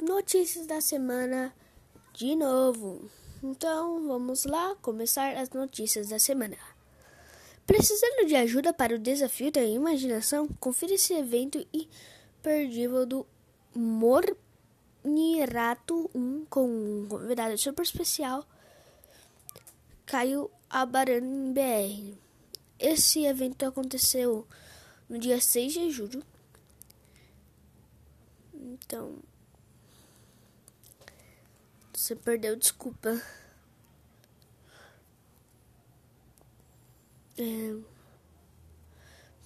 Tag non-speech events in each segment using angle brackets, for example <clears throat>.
notícias da semana de novo. Então vamos lá começar as notícias da semana. Precisando de ajuda para o desafio da imaginação? Confira esse evento imperdível do Mornirato 1 com um convidado super especial, Caio Abaran BR. Esse evento aconteceu no dia 6 de julho. Então, você perdeu, desculpa. É...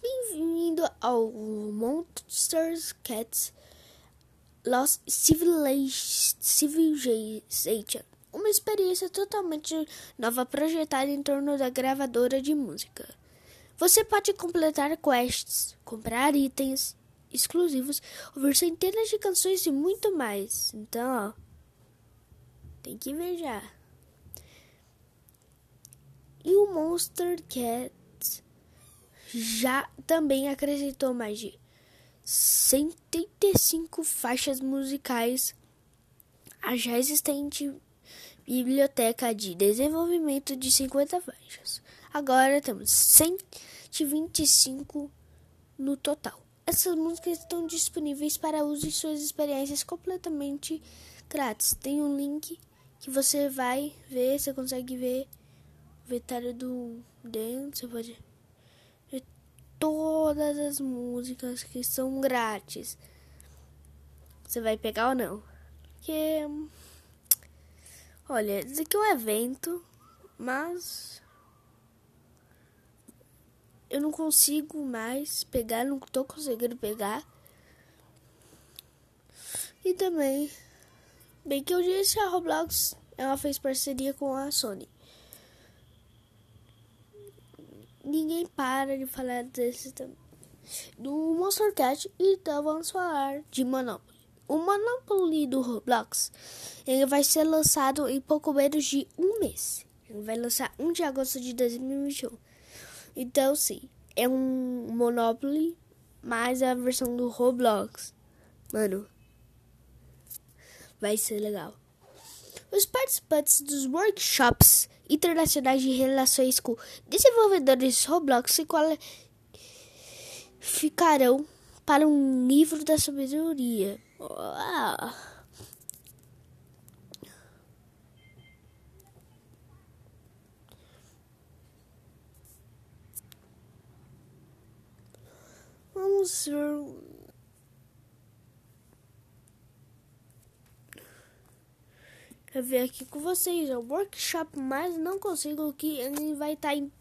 Bem-vindo ao Monsters Cats Lost Civilization. Uma experiência totalmente nova projetada em torno da gravadora de música. Você pode completar quests, comprar itens exclusivos, ouvir centenas de canções e muito mais. Então, ó, tem que ver já. E o Monster Cats já também acrescentou mais de 75 faixas musicais à já existente biblioteca de desenvolvimento de 50 faixas. Agora temos 125 no total. Essas músicas estão disponíveis para uso em suas experiências completamente grátis. Tem um link que você vai ver, você consegue ver o vetário do dentro, você pode ver todas as músicas que são grátis. Você vai pegar ou não? Porque olha, isso aqui é um evento, mas eu não consigo mais pegar, não tô conseguindo pegar. E também Bem que eu disse, a Roblox ela fez parceria com a Sony. Ninguém para de falar desse. Do Monster Cat, então vamos falar de Monopoly. O Monopoly do Roblox ele vai ser lançado em pouco menos de um mês. Ele vai lançar 1 de agosto de 2021. Então, sim, é um Monopoly, mais a versão do Roblox. Mano, vai ser legal. Os participantes dos workshops internacionais de relações com desenvolvedores Roblox se qualificarão para um livro da sabedoria. Vamos ver ver aqui com vocês é o workshop, mas não consigo que ele vai estar tá em,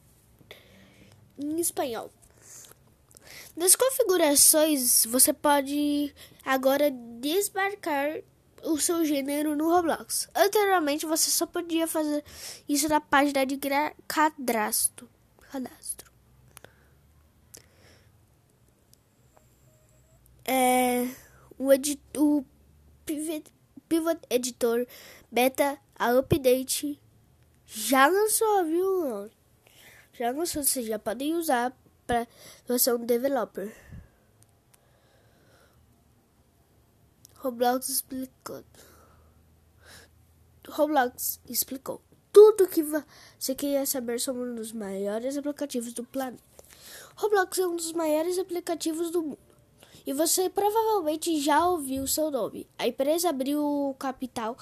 em espanhol. Nas configurações, você pode agora desmarcar o seu gênero no Roblox. Anteriormente, você só podia fazer isso na página de cadastro. cadastro. É, o, edit, o pivot editor beta, a update já lançou, viu? Já lançou, vocês já podem usar para você um developer. Roblox explicou. Roblox explicou tudo que você queria saber sobre um dos maiores aplicativos do planeta. Roblox é um dos maiores aplicativos do mundo. E você provavelmente já ouviu seu nome. A empresa abriu o capital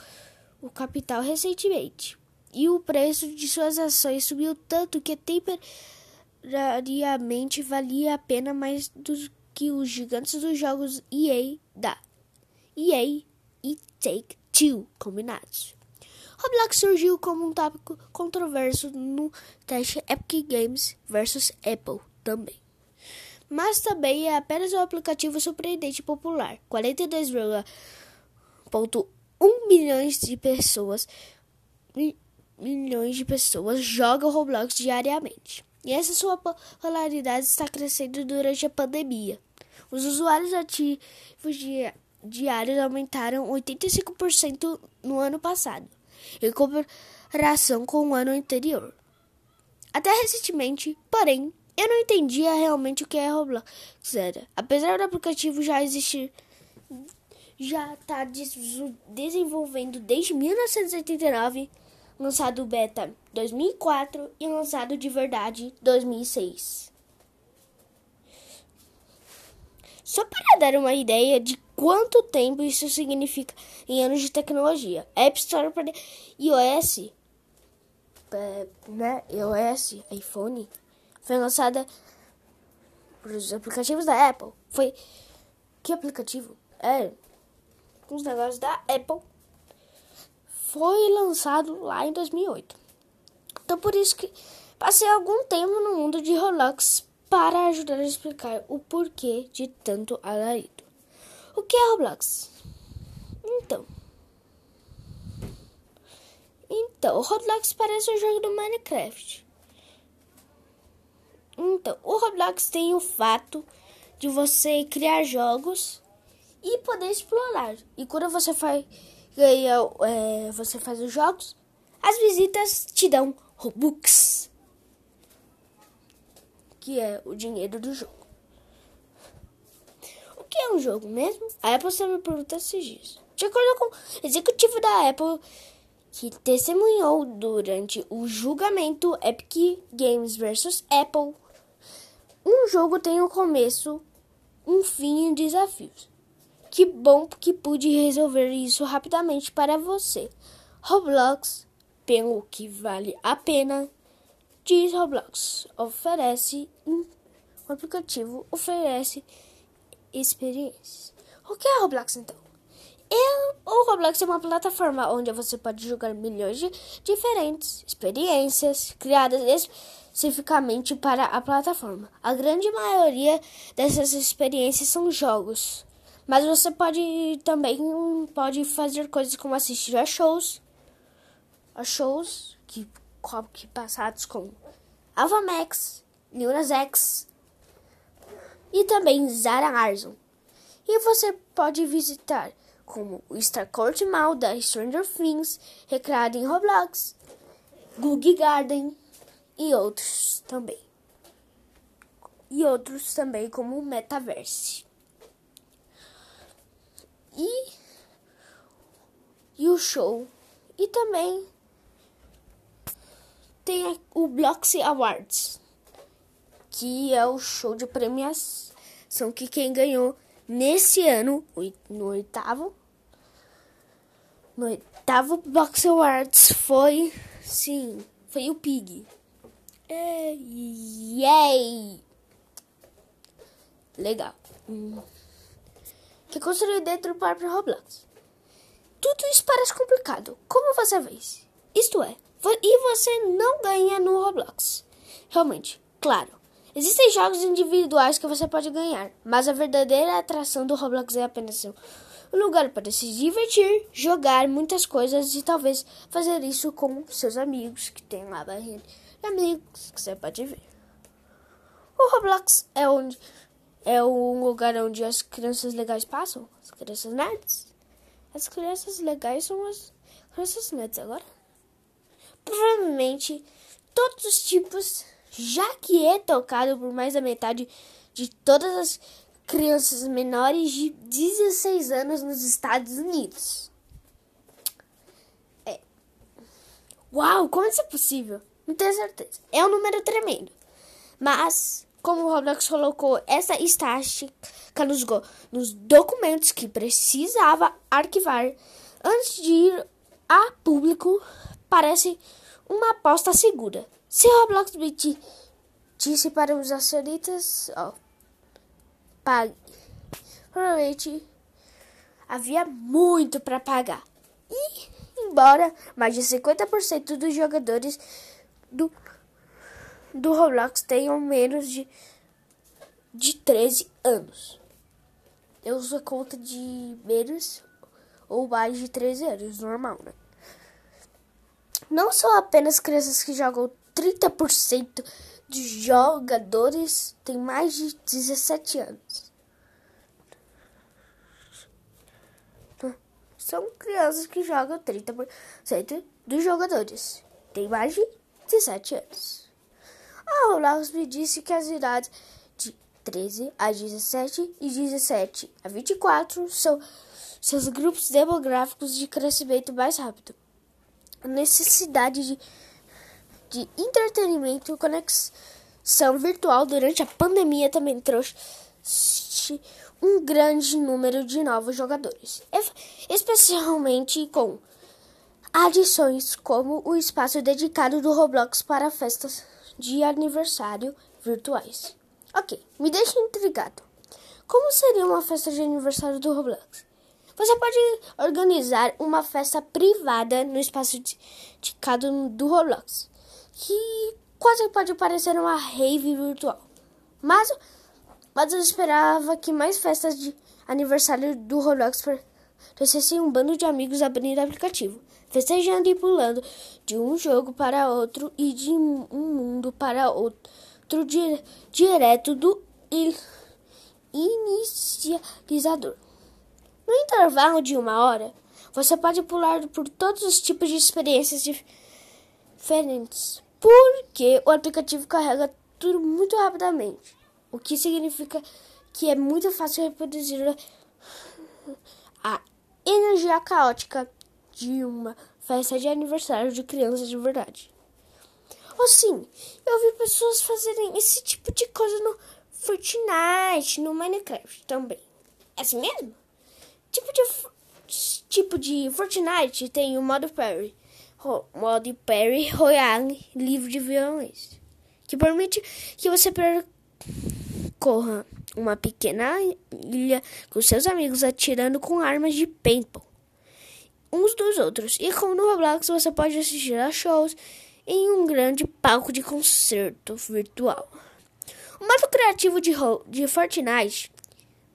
o capital recentemente e o preço de suas ações subiu tanto que temporariamente valia a pena mais do que os gigantes dos jogos EA da EA e Take-Two combinados. Roblox surgiu como um tópico controverso no teste Epic Games versus Apple também. Mas também é apenas um aplicativo surpreendente popular. 42,1 um milhões de pessoas milhões de pessoas jogam Roblox diariamente. E essa sua popularidade está crescendo durante a pandemia. Os usuários ativos diários aumentaram 85% no ano passado, em comparação com o ano anterior. Até recentemente, porém, eu não entendia realmente o que é Roblox era. Apesar do aplicativo já existir já está desenvolvendo desde 1989, lançado beta 2004 e lançado de verdade 2006. Só para dar uma ideia de quanto tempo isso significa em anos de tecnologia, App Store para iOS, né, iOS, iPhone, foi lançada por os aplicativos da Apple. Foi que aplicativo? É os negócios da Apple. Foi lançado lá em 2008. Então por isso que passei algum tempo no mundo de Roblox para ajudar a explicar o porquê de tanto alarido. O que é Roblox? Então. Então, Roblox parece um jogo do Minecraft. Então, o Roblox tem o fato de você criar jogos e poder explorar. E quando você faz, ganha, é, você faz os jogos, as visitas te dão Robux que é o dinheiro do jogo. O que é um jogo mesmo? A Apple só me pergunta esses dias. De acordo com o executivo da Apple, que testemunhou durante o julgamento Epic Games vs Apple, um jogo tem um começo, um fim e desafios. Que bom que pude resolver isso rapidamente para você. Roblox, pelo que vale a pena Diz Roblox oferece um aplicativo oferece experiências. O que é Roblox então? Eu, o Roblox é uma plataforma onde você pode jogar milhões de diferentes experiências criadas especificamente para a plataforma. A grande maioria dessas experiências são jogos, mas você pode também pode fazer coisas como assistir a shows, a shows que que passados com Alpha Max, Neuras X e também Zara Arson. E você pode visitar como o Starcourt Mall da Stranger Things, recriado em Roblox, Google Garden e outros também. E outros também como o Metaverse. E, e o show. E também tem o Bloxy Awards, que é o show de premiação que quem ganhou nesse ano, no oitavo, no oitavo Bloxy Awards foi, sim, foi o Pig. Yay! Legal. Que construiu dentro do próprio Roblox. Tudo isso parece complicado. Como você vê? Isto é, e você não ganha no Roblox. Realmente, claro. Existem jogos individuais que você pode ganhar, mas a verdadeira atração do Roblox é apenas um lugar para se divertir, jogar muitas coisas e talvez fazer isso com seus amigos, que tem lá barreira de amigos que você pode ver. O Roblox é onde é um lugar onde as crianças legais passam, as crianças nerds. As crianças legais são as crianças nerds agora provavelmente todos os tipos, já que é tocado por mais da metade de todas as crianças menores de 16 anos nos Estados Unidos. É. Uau, como isso é possível? Não tenho certeza. É um número tremendo. Mas, como o Roblox colocou essa estatística nos, nos documentos que precisava arquivar antes de ir a público, parece uma aposta segura. Se Roblox disse para os acionistas, ó, pague. Provavelmente havia muito para pagar. E, embora mais de 50% dos jogadores do, do Roblox tenham menos de, de 13 anos. Eu uso a conta de menos ou mais de 13 anos, normal, né? Não são apenas crianças que jogam 30% dos jogadores têm mais de 17 anos. São crianças que jogam 30% dos jogadores têm mais de 17 anos. A Roblox me disse que as idades de 13 a 17 e 17 a 24 são seus grupos demográficos de crescimento mais rápido. A necessidade de, de entretenimento e conexão virtual durante a pandemia também trouxe um grande número de novos jogadores, especialmente com adições como o espaço dedicado do Roblox para festas de aniversário virtuais. Ok, me deixa intrigado. Como seria uma festa de aniversário do Roblox? Você pode organizar uma festa privada no espaço dedicado do Roblox, que quase pode parecer uma rave virtual. Mas mas eu esperava que mais festas de aniversário do Roblox trouxessem um bando de amigos abrindo aplicativo, festejando e pulando de um jogo para outro e de um mundo para outro di direto do inicializador. No intervalo de uma hora, você pode pular por todos os tipos de experiências diferentes, porque o aplicativo carrega tudo muito rapidamente o que significa que é muito fácil reproduzir a energia caótica de uma festa de aniversário de criança de verdade. Ou sim, eu vi pessoas fazerem esse tipo de coisa no Fortnite, no Minecraft também. É assim mesmo? Tipo de, tipo de Fortnite tem o modo Parry, o modo Parry Royale livre de violência, que permite que você perca corra uma pequena ilha com seus amigos atirando com armas de paintball uns dos outros. E como no Roblox você pode assistir a shows em um grande palco de concerto virtual. O modo criativo de, de Fortnite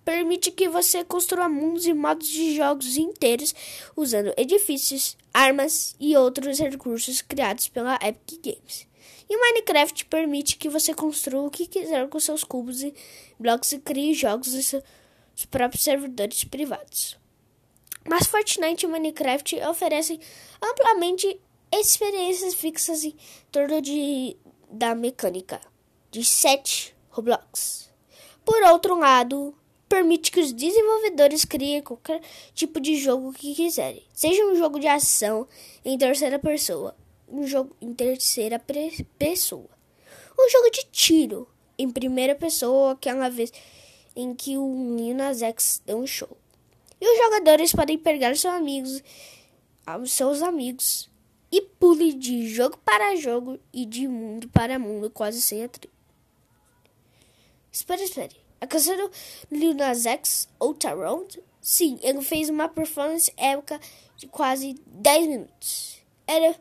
permite que você construa mundos e modos de jogos inteiros usando edifícios, armas e outros recursos criados pela Epic Games. E Minecraft permite que você construa o que quiser com seus cubos e blocos e crie jogos em seus próprios servidores privados. Mas Fortnite e Minecraft oferecem amplamente experiências fixas em torno de, da mecânica de 7 Roblox. Por outro lado, permite que os desenvolvedores criem qualquer tipo de jogo que quiserem, seja um jogo de ação em terceira pessoa um jogo em terceira pessoa. Um jogo de tiro em primeira pessoa, aquela vez em que o Lil Nas X dá um show. E os jogadores podem pegar seus amigos, seus amigos e pule de jogo para jogo e de mundo para mundo quase sem atrito. Espere, espere. A canção do Lil Nas X, Out Around? Sim, ele fez uma performance épica de quase 10 minutos. Era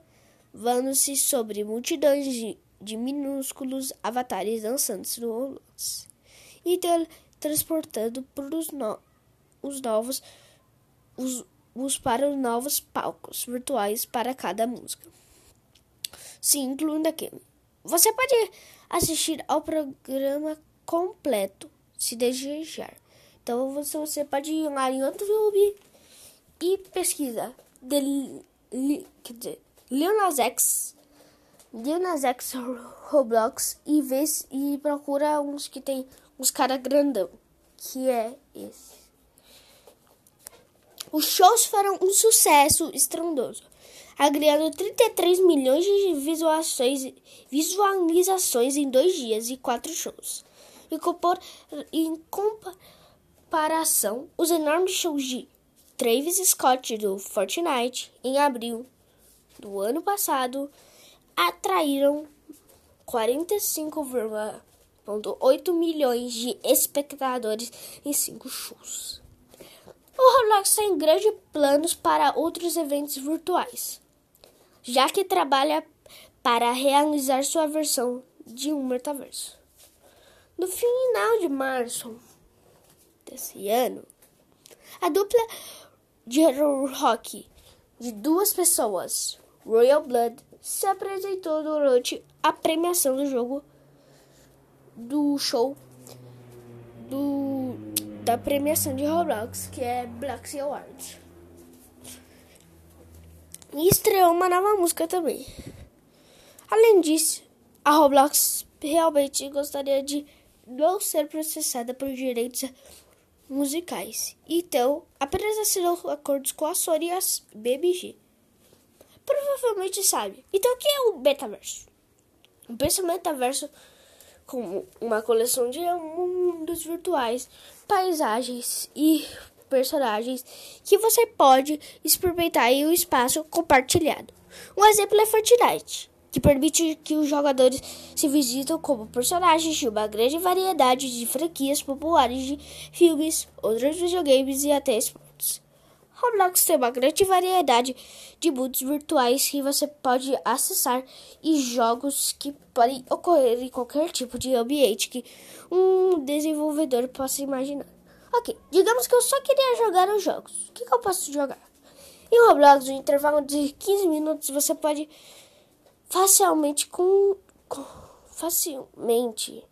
vando-se sobre multidões de, de, minúsculos avatares dançantes no Roblox e transportando por os, no, os novos os, os para os novos palcos virtuais para cada música. Sim, incluindo aquele. Você pode assistir ao programa completo se desejar. Então você, você pode ir lá em YouTube e pesquisa. De, quer dizer, X, Lil Nas X Roblox e vê e procura uns que tem uns cara grandão, que é esse. Os shows foram um sucesso estrondoso, agregando 33 milhões de visualizações, em dois dias e quatro shows. Em comparação, os enormes shows de Travis Scott do Fortnite em abril do ano passado atraíram 45,8 milhões de espectadores em cinco shows. O Roblox tem grandes planos para outros eventos virtuais, já que trabalha para realizar sua versão de um metaverso. No final de março desse ano, a dupla de rock de duas pessoas, Royal Blood se apresentou durante a premiação do jogo do show do, da premiação de Roblox, que é Black Awards. E estreou uma nova música também. Além disso, a Roblox realmente gostaria de não ser processada por direitos musicais. Então, apenas assinou acordos com a Sony e a BMG. Provavelmente sabe. Então, o que é o metaverso? O pensamento metaverso como uma coleção de mundos virtuais, paisagens e personagens que você pode experimentar em um espaço compartilhado. Um exemplo é Fortnite, que permite que os jogadores se visitam como personagens de uma grande variedade de franquias populares de filmes, outros videogames e até esportes. Roblox tem uma grande variedade de mundos virtuais que você pode acessar e jogos que podem ocorrer em qualquer tipo de ambiente que um desenvolvedor possa imaginar. Ok, digamos que eu só queria jogar os jogos. O que, que eu posso jogar? Em Roblox, no intervalo de 15 minutos, você pode facilmente com, com facilmente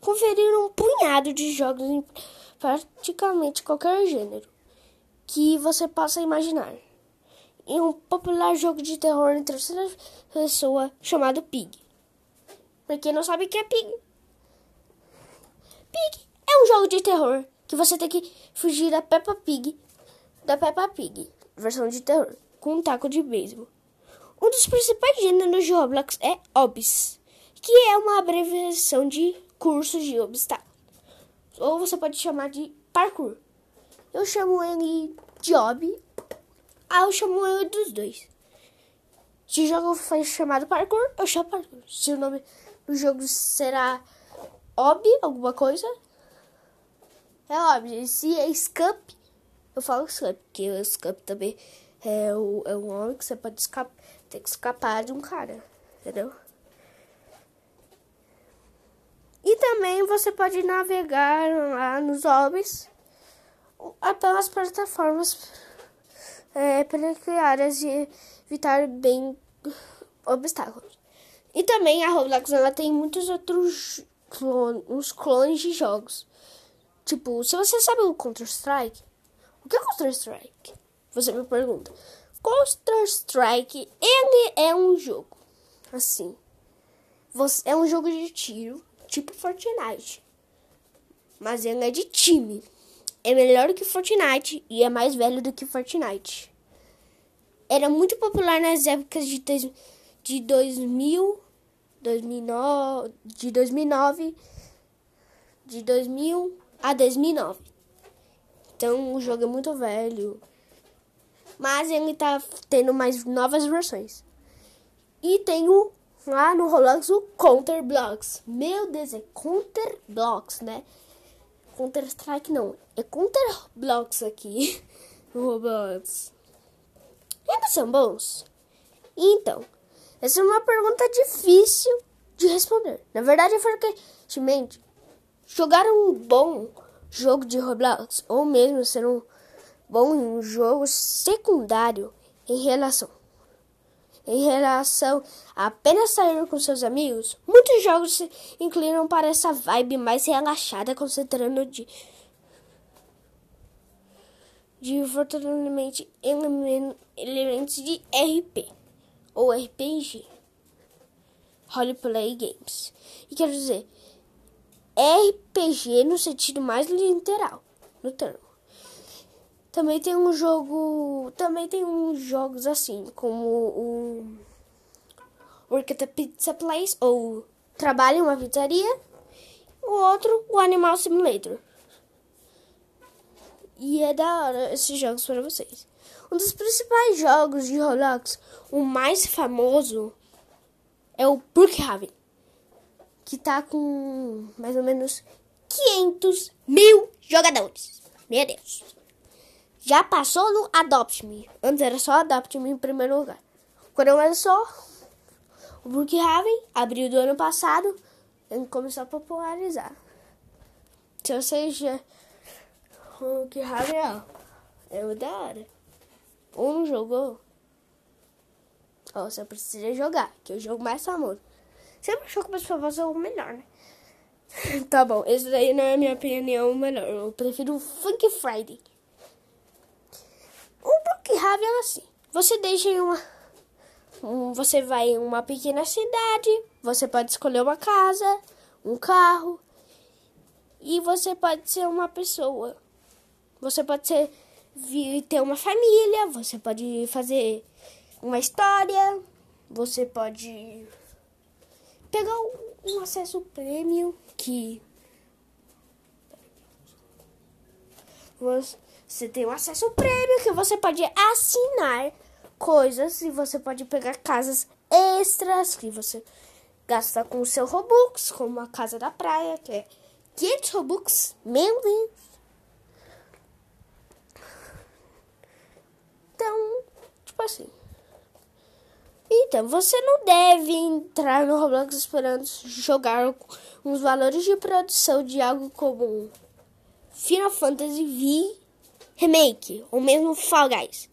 conferir um punhado de jogos em praticamente qualquer gênero que você possa imaginar. Em um popular jogo de terror em terceira pessoa chamado Pig. Pra quem não sabe o que é Pig, Pig é um jogo de terror que você tem que fugir da Peppa Pig, da Peppa Pig, versão de terror, com um taco de beisebol. Um dos principais gêneros de Roblox é OBS, que é uma abreviação de curso de obstáculos. Ou você pode chamar de parkour. Eu chamo ele de Ob. Ah, eu chamo ele dos dois. Se o jogo for chamado parkour, eu chamo parkour. Se o nome do jogo será Ob, alguma coisa, é óbvio. Se é Scamp, eu falo Scamp, porque o Scamp também é, o, é um homem que você pode escapar, ter que escapar de um cara, entendeu? E também você pode navegar lá nos pelas plataformas é, precárias e evitar bem obstáculos. E também a Roblox ela tem muitos outros clones, clones de jogos. Tipo, se você sabe o Counter-Strike, o que é Counter-Strike? Você me pergunta. Counter-Strike, ele é um jogo assim. Você, é um jogo de tiro, tipo Fortnite. Mas ele é de time é melhor que Fortnite e é mais velho do que Fortnite. Era muito popular nas épocas de, de 2000, 2009, de 2009, de 2000 a 2009. Então o jogo é muito velho. Mas ele tá tendo mais novas versões. E tem o lá no Roblox o Counter Blocks. Meu Deus, é Counter Blocks, né? Counter Strike não, é Counter Blocks aqui <laughs> Roblox. Eles são bons? Então, essa é uma pergunta difícil de responder. Na verdade, frequentemente, jogar um bom jogo de Roblox ou mesmo ser um bom jogo secundário em relação em relação a apenas sair com seus amigos, muitos jogos se inclinam para essa vibe mais relaxada, concentrando de fortemente elementos de RP ou RPG, Roleplay Games. E quero dizer, RPG no sentido mais literal, no termo. Também tem um jogo. Também tem uns jogos assim, como o Work at a Pizza Place ou Trabalho em uma Pizzaria. O outro, o Animal Simulator. E é da hora esses jogos para vocês. Um dos principais jogos de Roblox, o mais famoso, é o Brookhaven. Que tá com mais ou menos 500 mil jogadores. Meu Deus já passou no Adopt Me. Antes era só Adopt Me em primeiro lugar. Quando lançou o Brookhaven, abril do ano passado, ele começou a popularizar. Se você já. O Brookhaven, é o da hora. Ou não jogou? Ó, você precisa jogar, que é o jogo mais famoso. Sempre achou que o famoso é o melhor, né? <laughs> tá bom, esse daí não é minha opinião melhor. Eu prefiro o Funk Friday. Brookhaven é assim. Você deixa em uma. Um, você vai em uma pequena cidade. Você pode escolher uma casa, um carro. E você pode ser uma pessoa. Você pode ser, ter uma família, você pode fazer uma história, você pode pegar um acesso prêmio que você tem um acesso prêmio que você pode assinar coisas e você pode pegar casas extras que você gasta com o seu Robux, como a casa da praia, que é 500 Robux, meu Deus. Então, tipo assim. Então, você não deve entrar no Roblox esperando jogar uns valores de produção de algo como Final Fantasy V Remake, ou mesmo Fall Guys.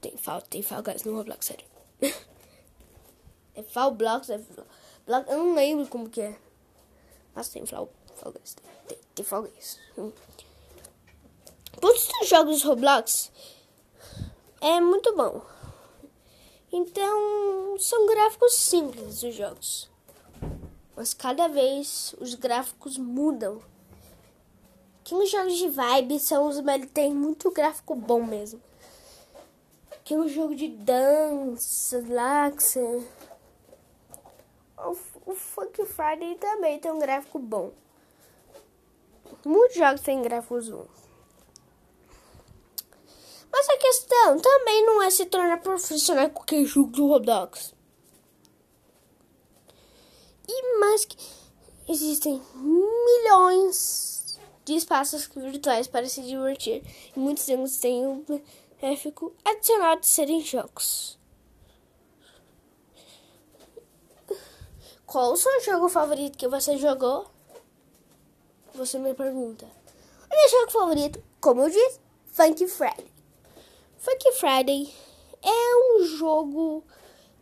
Tem Fall, tem Fall Guys no Roblox, sério. <laughs> é Fall Blocks, é Block, eu não lembro como que é. Mas tem Fall, Fall Guys, tem, tem, Fall Guys. Hum. Todos os jogos Roblox é muito bom. Então, são gráficos simples os jogos. Mas cada vez os gráficos mudam. Que os jogos de vibe são os melhores, tem muito gráfico bom mesmo. Que um jogo de dança, você... o, o Funk Friday também tem um gráfico bom. Muitos jogos têm gráficos bons. Mas a questão também não é se tornar profissional qualquer jogo do Roblox. E mais que existem milhões de espaços virtuais para se divertir. E muitos deles têm o benéfico adicional de serem jogos. Qual o seu jogo favorito que você jogou? Você me pergunta. O meu jogo favorito, como eu disse, Funk Friday. Funk Friday é um jogo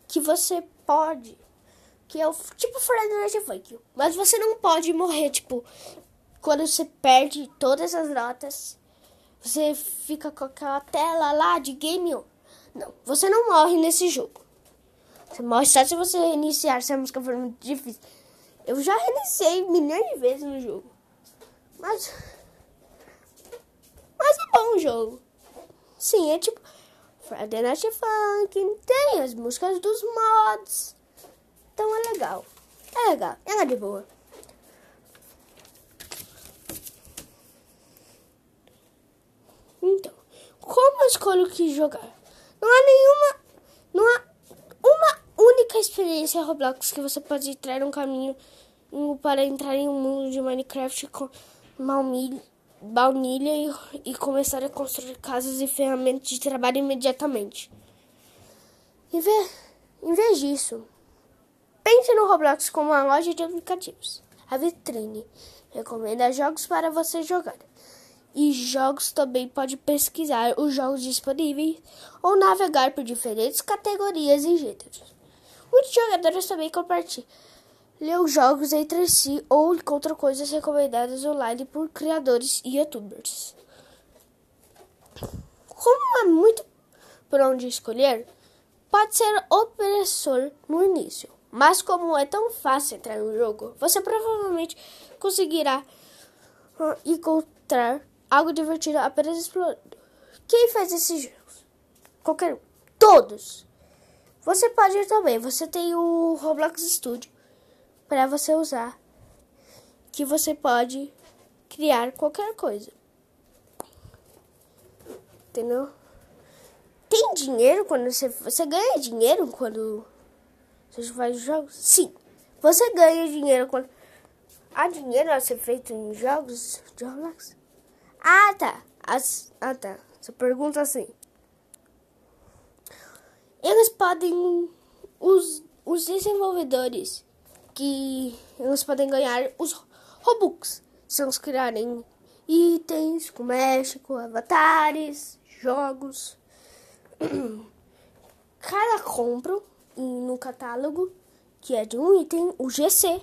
que você pode. Que é o tipo Friday Night Funk. Mas você não pode morrer, tipo, quando você perde todas as notas. Você fica com aquela tela lá de game on. Não, você não morre nesse jogo. Você morre só se você reiniciar se a música for muito difícil. Eu já reiniciei milhões de vezes no jogo. Mas. Mas é bom o jogo. Sim, é tipo Friday Night Funk, tem as músicas dos mods. Então é legal. É legal, é de boa. Então, como eu escolho o que jogar? Não há nenhuma. Não há uma única experiência Roblox que você pode entrar um caminho para entrar em um mundo de Minecraft com malmilha baunilha e, e começar a construir casas e ferramentas de trabalho imediatamente. Em vez, em vez disso, pense no Roblox como uma loja de aplicativos. A vitrine recomenda jogos para você jogar. E jogos também pode pesquisar os jogos disponíveis ou navegar por diferentes categorias e gêneros. Muitos jogadores também compartilham jogos entre si ou encontra coisas recomendadas online por criadores e youtubers. Como há muito por onde escolher, pode ser opressor no início, mas como é tão fácil entrar no jogo, você provavelmente conseguirá uh, encontrar algo divertido apenas explorando. Quem faz esses jogos? Qualquer um. Todos. Você pode ir também. Você tem o Roblox Studio para você usar, que você pode criar qualquer coisa. Entendeu? Tem dinheiro quando você você ganha dinheiro quando você faz jogos? Sim. Você ganha dinheiro quando há dinheiro a ser feito em jogos de Roblox? Ah, tá. As, ah, tá. Você pergunta assim. Eles podem os os desenvolvedores que eles podem ganhar os Robux se eles criarem itens com México, avatares, jogos. <clears throat> Cada compra no catálogo, que é de um item, o GC,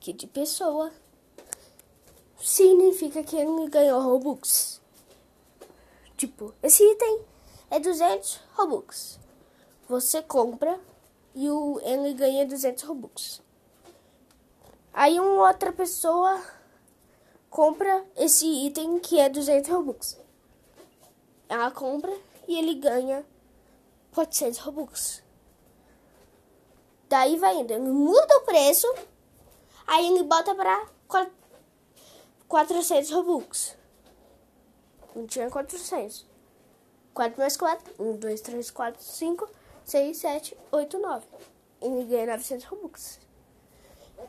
que é de pessoa, significa que ele ganhou Robux. Tipo, esse item é 200 Robux. Você compra e o, ele ganha 200 Robux. Aí uma outra pessoa compra esse item que é 200 Robux. Ela compra e ele ganha 400 Robux. Daí vai indo, ele muda o preço, aí ele bota pra 400 Robux. Não tinha 400. 4 mais 4, 1, 2, 3, 4, 5, 6, 7, 8, 9. Ele ganha 900 Robux.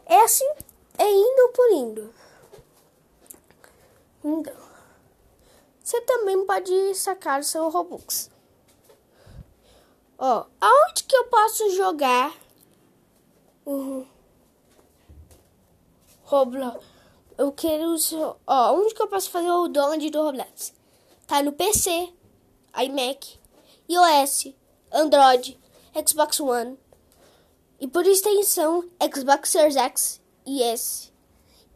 É assim, é indo por indo. Então, você também pode sacar seu Robux. Ó, aonde que eu posso jogar uhum. Roblox? Eu quero. Ó, onde que eu posso fazer o download do Roblox? Tá no PC, iMac, iOS, Android, Xbox One e por extensão Xbox Series X e S.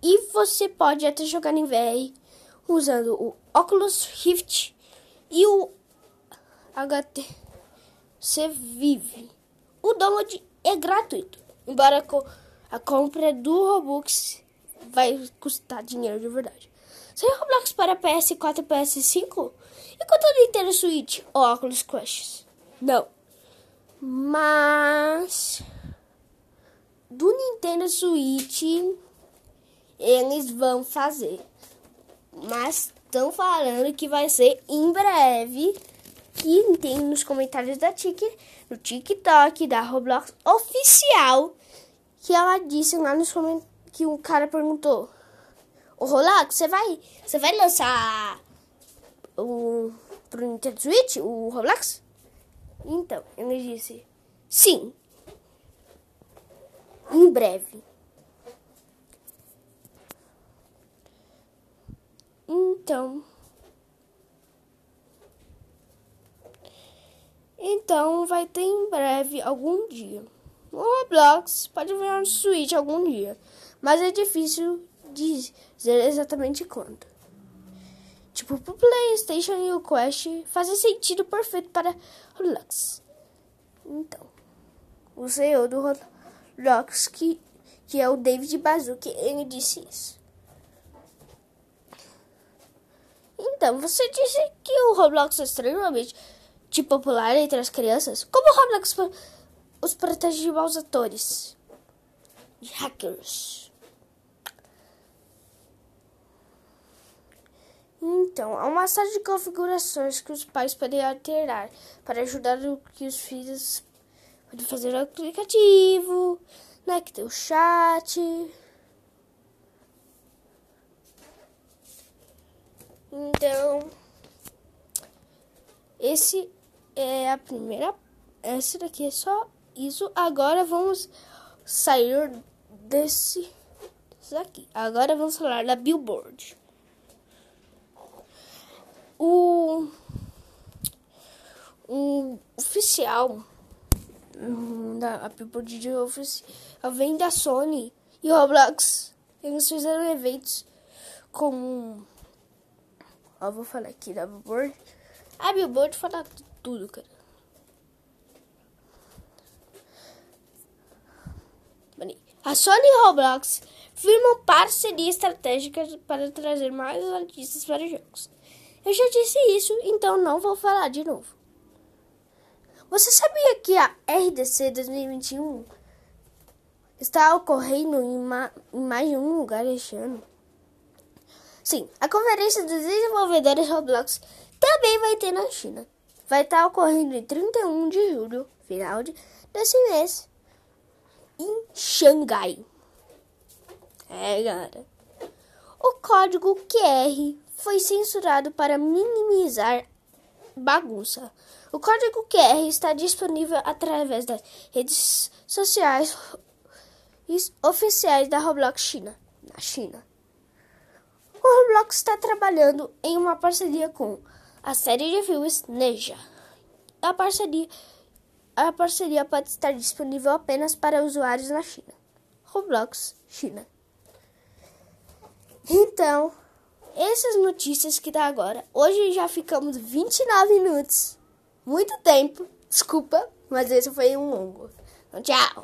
E você pode até jogar em VR usando o Oculus Rift e o HTC Vive. O download é gratuito, embora a compra do Robux vai custar dinheiro de verdade. Sem Roblox para PS4 e PS5? E quanto ao Nintendo Switch ou Oculus Quest? Não. Mas do Nintendo Switch eles vão fazer. Mas estão falando que vai ser em breve. Que tem nos comentários da Tik, no TikTok da Roblox oficial, que ela disse lá nos comentários que um cara perguntou: "O Roblox, você vai, você vai lançar o pro Nintendo Switch, o Roblox?" Então, ele disse: "Sim, em breve." Então, então vai ter em breve algum dia. O Roblox pode virar no Switch algum dia, mas é difícil dizer exatamente quando. Tipo, pro PlayStation e o Quest fazem sentido perfeito para Roblox. Então, o CEO do Roblox, que, que é o David Bazuki, ele disse isso. Então, você disse que o Roblox é extremamente de popular entre as crianças. Como o Roblox os protege de maus atores? De hackers. Então, há uma série de configurações que os pais podem alterar para ajudar o que os filhos podem fazer no aplicativo, né? Que tem o chat. Então, esse é a primeira. Essa daqui é só isso. Agora vamos sair desse, desse aqui. Agora vamos falar da Billboard. O, o oficial da Billboard de oficial vem da Sony e Roblox. Eles fizeram eventos como Ó, vou falar aqui da Billboard. A Billboard fala tudo, cara. A Sony e Roblox firmam parceria estratégica para trazer mais artistas para jogos. Eu já disse isso, então não vou falar de novo. Você sabia que a RDC 2021 está ocorrendo em, ma em mais de um lugar este ano? Sim, a conferência dos desenvolvedores Roblox também vai ter na China. Vai estar ocorrendo em 31 de julho, final de, desse mês, em Xangai. É, galera. O código QR foi censurado para minimizar bagunça. O código QR está disponível através das redes sociais oficiais da Roblox China, na China. O Roblox está trabalhando em uma parceria com a série de filmes Neja. A parceria, a parceria pode estar disponível apenas para usuários na China. Roblox, China. Então, essas notícias que dá agora. Hoje já ficamos 29 minutos. Muito tempo. Desculpa, mas esse foi um longo. Então, tchau.